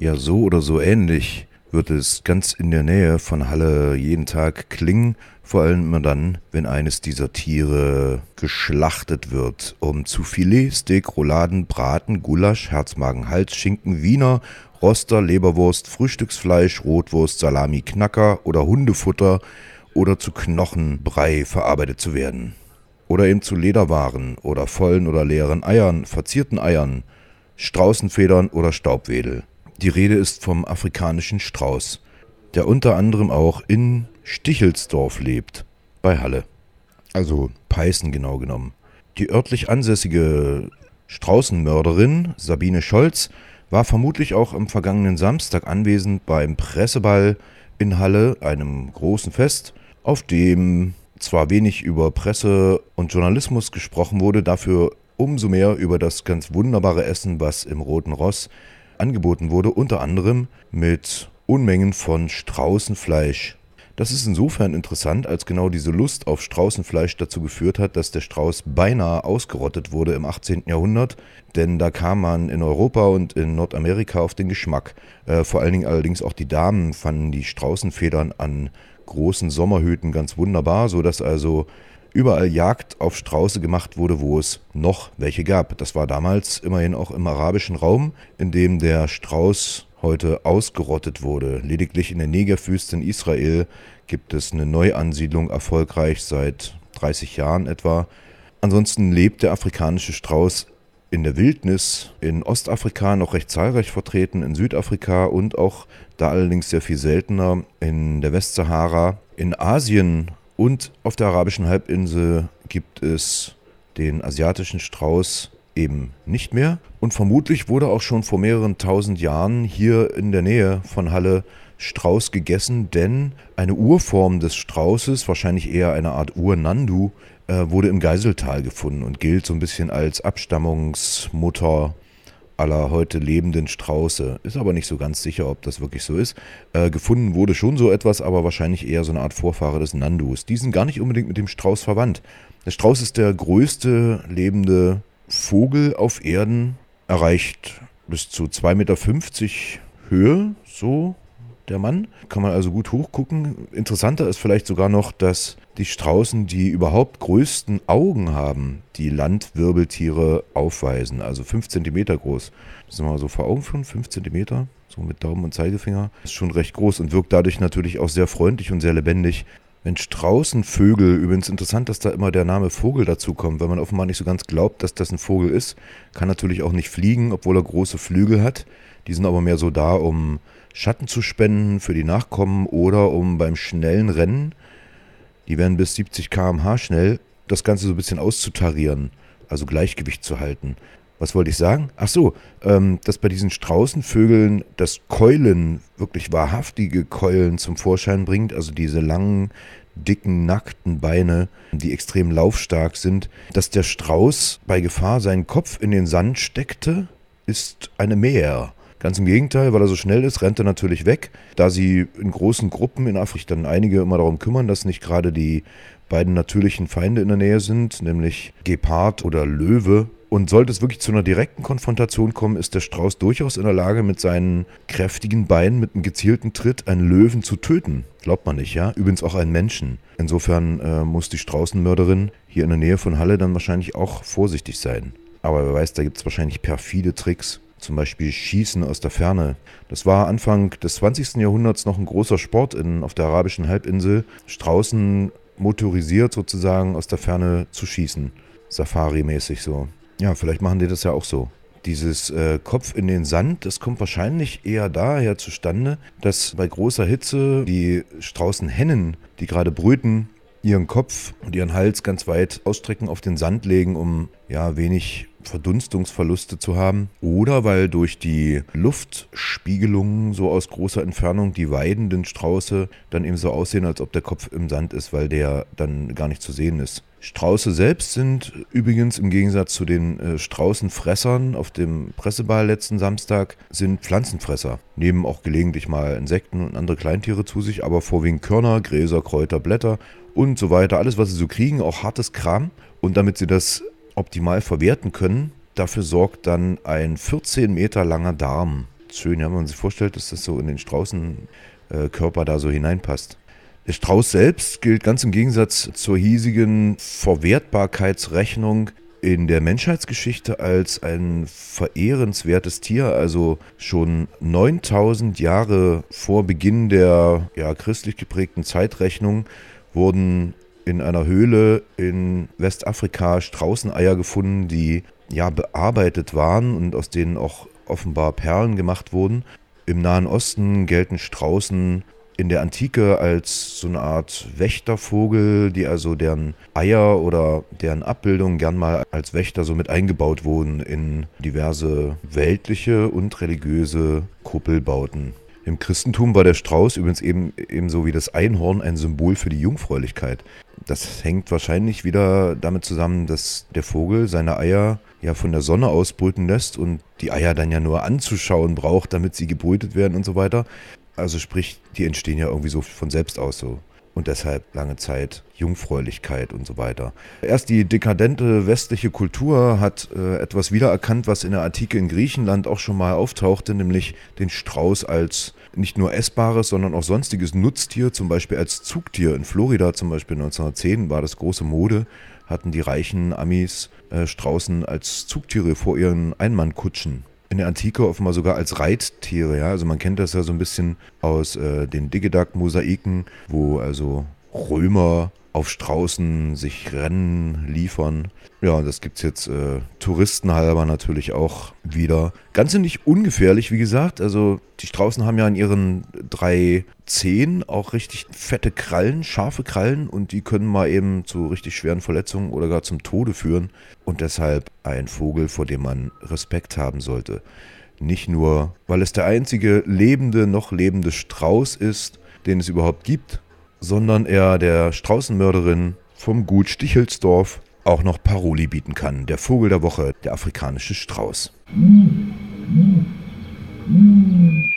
Ja, so oder so ähnlich wird es ganz in der Nähe von Halle jeden Tag klingen, vor allem immer dann, wenn eines dieser Tiere geschlachtet wird, um zu Filet, Steak, Rouladen, Braten, Gulasch, Herzmagen, Hals, Schinken, Wiener, Roster, Leberwurst, Frühstücksfleisch, Rotwurst, Salami, Knacker oder Hundefutter oder zu Knochenbrei verarbeitet zu werden. Oder eben zu Lederwaren oder vollen oder leeren Eiern, verzierten Eiern, Straußenfedern oder Staubwedel. Die Rede ist vom afrikanischen Strauß, der unter anderem auch in Stichelsdorf lebt, bei Halle. Also Peißen genau genommen. Die örtlich ansässige Straußenmörderin Sabine Scholz war vermutlich auch am vergangenen Samstag anwesend beim Presseball in Halle, einem großen Fest, auf dem zwar wenig über Presse und Journalismus gesprochen wurde, dafür umso mehr über das ganz wunderbare Essen, was im Roten Ross angeboten wurde, unter anderem mit Unmengen von Straußenfleisch. Das ist insofern interessant, als genau diese Lust auf Straußenfleisch dazu geführt hat, dass der Strauß beinahe ausgerottet wurde im 18. Jahrhundert, denn da kam man in Europa und in Nordamerika auf den Geschmack. Äh, vor allen Dingen allerdings auch die Damen fanden die Straußenfedern an großen Sommerhüten ganz wunderbar, sodass also überall Jagd auf Strauße gemacht wurde, wo es noch welche gab. Das war damals immerhin auch im arabischen Raum, in dem der Strauß heute ausgerottet wurde. Lediglich in der Negerwüste in Israel gibt es eine Neuansiedlung erfolgreich seit 30 Jahren etwa. Ansonsten lebt der afrikanische Strauß in der Wildnis in Ostafrika noch recht zahlreich vertreten, in Südafrika und auch da allerdings sehr viel seltener in der Westsahara. In Asien und auf der arabischen Halbinsel gibt es den asiatischen Strauß eben nicht mehr. Und vermutlich wurde auch schon vor mehreren tausend Jahren hier in der Nähe von Halle Strauß gegessen, denn eine Urform des Straußes, wahrscheinlich eher eine Art Urnandu, äh, wurde im Geiseltal gefunden und gilt so ein bisschen als Abstammungsmutter aller heute lebenden Strauße. Ist aber nicht so ganz sicher, ob das wirklich so ist. Äh, gefunden wurde schon so etwas, aber wahrscheinlich eher so eine Art Vorfahre des Nandus. Die sind gar nicht unbedingt mit dem Strauß verwandt. Der Strauß ist der größte lebende Vogel auf Erden, erreicht bis zu 2,50 Meter Höhe, so der Mann. Kann man also gut hochgucken. Interessanter ist vielleicht sogar noch, dass die Straußen die überhaupt größten Augen haben, die Landwirbeltiere aufweisen. Also 5 cm groß. Das ist mal so vor Augen führen, 5 cm, so mit Daumen und Zeigefinger. Ist schon recht groß und wirkt dadurch natürlich auch sehr freundlich und sehr lebendig. Wenn Straußenvögel, übrigens interessant, dass da immer der Name Vogel dazu kommt, weil man offenbar nicht so ganz glaubt, dass das ein Vogel ist. Kann natürlich auch nicht fliegen, obwohl er große Flügel hat. Die sind aber mehr so da, um Schatten zu spenden für die Nachkommen oder um beim schnellen Rennen, die werden bis 70 km/h schnell, das Ganze so ein bisschen auszutarieren, also Gleichgewicht zu halten. Was wollte ich sagen? Ach so, ähm, dass bei diesen Straußenvögeln das Keulen, wirklich wahrhaftige Keulen zum Vorschein bringt, also diese langen, dicken, nackten Beine, die extrem laufstark sind. Dass der Strauß bei Gefahr seinen Kopf in den Sand steckte, ist eine Mehr. Ganz im Gegenteil, weil er so schnell ist, rennt er natürlich weg. Da sie in großen Gruppen in Afrika dann einige immer darum kümmern, dass nicht gerade die beiden natürlichen Feinde in der Nähe sind, nämlich Gepard oder Löwe. Und sollte es wirklich zu einer direkten Konfrontation kommen, ist der Strauß durchaus in der Lage, mit seinen kräftigen Beinen, mit einem gezielten Tritt einen Löwen zu töten. Glaubt man nicht, ja? Übrigens auch einen Menschen. Insofern äh, muss die Straußenmörderin hier in der Nähe von Halle dann wahrscheinlich auch vorsichtig sein. Aber wer weiß, da gibt es wahrscheinlich perfide Tricks zum Beispiel Schießen aus der Ferne. Das war Anfang des 20. Jahrhunderts noch ein großer Sport in, auf der arabischen Halbinsel, Straußen motorisiert sozusagen aus der Ferne zu schießen. Safari-mäßig so. Ja, vielleicht machen die das ja auch so. Dieses äh, Kopf in den Sand, das kommt wahrscheinlich eher daher zustande, dass bei großer Hitze die Straußenhennen, die gerade brüten, ihren Kopf und ihren Hals ganz weit ausstrecken, auf den Sand legen, um ja wenig Verdunstungsverluste zu haben. Oder weil durch die Luftspiegelungen so aus großer Entfernung die weidenden Strauße dann eben so aussehen, als ob der Kopf im Sand ist, weil der dann gar nicht zu sehen ist. Strauße selbst sind übrigens im Gegensatz zu den äh, Straußenfressern auf dem Presseball letzten Samstag sind Pflanzenfresser. Nehmen auch gelegentlich mal Insekten und andere Kleintiere zu sich, aber vorwiegend Körner, Gräser, Kräuter, Blätter und so weiter. Alles, was sie so kriegen, auch hartes Kram. Und damit sie das optimal verwerten können. Dafür sorgt dann ein 14 Meter langer Darm. Schön, wenn man sich vorstellt, dass das so in den Straußenkörper da so hineinpasst. Der Strauß selbst gilt ganz im Gegensatz zur hiesigen Verwertbarkeitsrechnung in der Menschheitsgeschichte als ein verehrenswertes Tier. Also schon 9000 Jahre vor Beginn der ja, christlich geprägten Zeitrechnung wurden in einer Höhle in Westafrika Straußeneier gefunden, die ja bearbeitet waren und aus denen auch offenbar Perlen gemacht wurden. Im Nahen Osten gelten Straußen in der Antike als so eine Art Wächtervogel, die also deren Eier oder deren Abbildungen gern mal als Wächter so mit eingebaut wurden in diverse weltliche und religiöse Kuppelbauten. Im Christentum war der Strauß übrigens eben ebenso wie das Einhorn ein Symbol für die Jungfräulichkeit. Das hängt wahrscheinlich wieder damit zusammen, dass der Vogel seine Eier ja von der Sonne ausbrüten lässt und die Eier dann ja nur anzuschauen braucht, damit sie gebrütet werden und so weiter. Also sprich, die entstehen ja irgendwie so von selbst aus so. Und deshalb lange Zeit Jungfräulichkeit und so weiter. Erst die dekadente westliche Kultur hat äh, etwas wiedererkannt, was in der Antike in Griechenland auch schon mal auftauchte, nämlich den Strauß als nicht nur essbares, sondern auch sonstiges Nutztier, zum Beispiel als Zugtier. In Florida zum Beispiel 1910 war das große Mode, hatten die reichen Amis äh, Straußen als Zugtiere vor ihren Einmannkutschen in der Antike offenbar sogar als Reittiere. Ja? Also man kennt das ja so ein bisschen aus äh, den Digedag-Mosaiken, wo also Römer auf Straußen sich Rennen liefern. Ja, das gibt es jetzt äh, touristenhalber natürlich auch wieder. Ganz nicht ungefährlich, wie gesagt. Also die Straußen haben ja an ihren drei Zehen auch richtig fette Krallen, scharfe Krallen und die können mal eben zu richtig schweren Verletzungen oder gar zum Tode führen. Und deshalb ein Vogel, vor dem man Respekt haben sollte. Nicht nur, weil es der einzige lebende, noch lebende Strauß ist, den es überhaupt gibt, sondern er der Straußenmörderin vom Gut Stichelsdorf auch noch Paroli bieten kann. Der Vogel der Woche, der afrikanische Strauß. Mm, mm, mm.